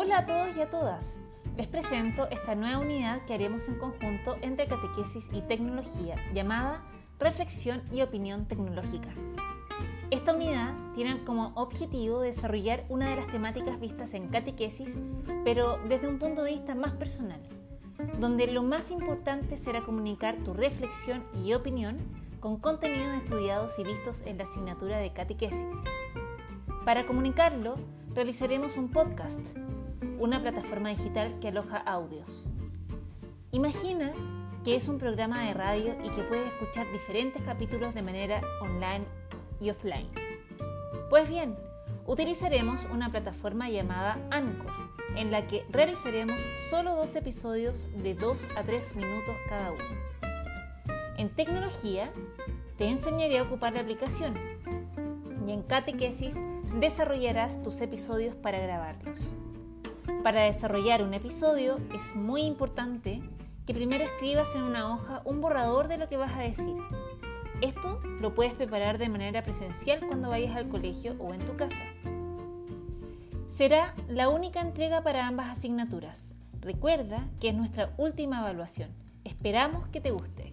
Hola a todos y a todas. Les presento esta nueva unidad que haremos en conjunto entre catequesis y tecnología, llamada Reflexión y Opinión Tecnológica. Esta unidad tiene como objetivo desarrollar una de las temáticas vistas en catequesis, pero desde un punto de vista más personal, donde lo más importante será comunicar tu reflexión y opinión con contenidos estudiados y vistos en la asignatura de catequesis. Para comunicarlo, realizaremos un podcast, una plataforma digital que aloja audios. Imagina que es un programa de radio y que puedes escuchar diferentes capítulos de manera online y offline. Pues bien, utilizaremos una plataforma llamada Anchor, en la que realizaremos solo dos episodios de 2 a 3 minutos cada uno. En tecnología, te enseñaré a ocupar la aplicación y en catequesis desarrollarás tus episodios para grabarlos. Para desarrollar un episodio es muy importante que primero escribas en una hoja un borrador de lo que vas a decir. Esto lo puedes preparar de manera presencial cuando vayas al colegio o en tu casa. Será la única entrega para ambas asignaturas. Recuerda que es nuestra última evaluación. Esperamos que te guste.